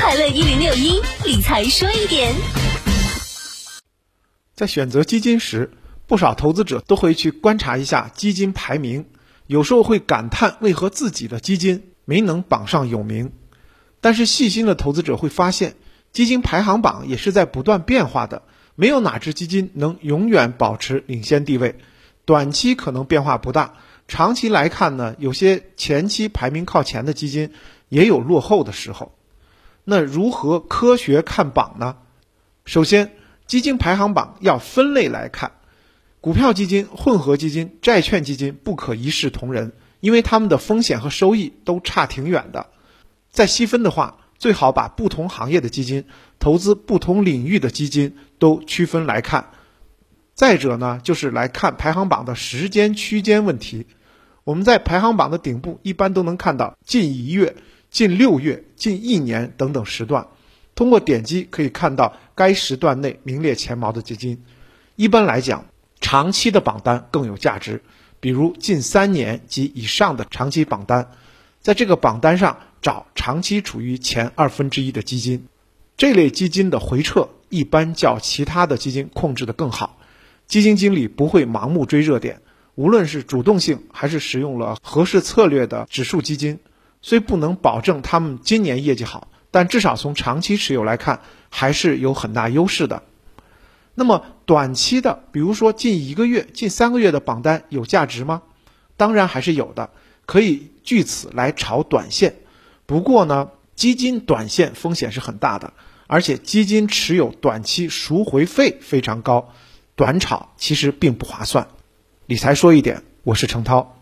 快乐一零六一理财说一点，在选择基金时，不少投资者都会去观察一下基金排名，有时候会感叹为何自己的基金没能榜上有名。但是细心的投资者会发现，基金排行榜也是在不断变化的，没有哪只基金能永远保持领先地位。短期可能变化不大，长期来看呢，有些前期排名靠前的基金也有落后的时候。那如何科学看榜呢？首先，基金排行榜要分类来看，股票基金、混合基金、债券基金不可一视同仁，因为它们的风险和收益都差挺远的。再细分的话，最好把不同行业的基金、投资不同领域的基金都区分来看。再者呢，就是来看排行榜的时间区间问题。我们在排行榜的顶部一般都能看到近一月、近六月、近一年等等时段。通过点击可以看到该时段内名列前茅的基金。一般来讲，长期的榜单更有价值，比如近三年及以上的长期榜单。在这个榜单上找长期处于前二分之一的基金，这类基金的回撤一般较其他的基金控制的更好。基金经理不会盲目追热点，无论是主动性还是使用了合适策略的指数基金，虽不能保证他们今年业绩好，但至少从长期持有来看还是有很大优势的。那么短期的，比如说近一个月、近三个月的榜单有价值吗？当然还是有的。可以据此来炒短线，不过呢，基金短线风险是很大的，而且基金持有短期赎回费非常高，短炒其实并不划算。理财说一点，我是程涛。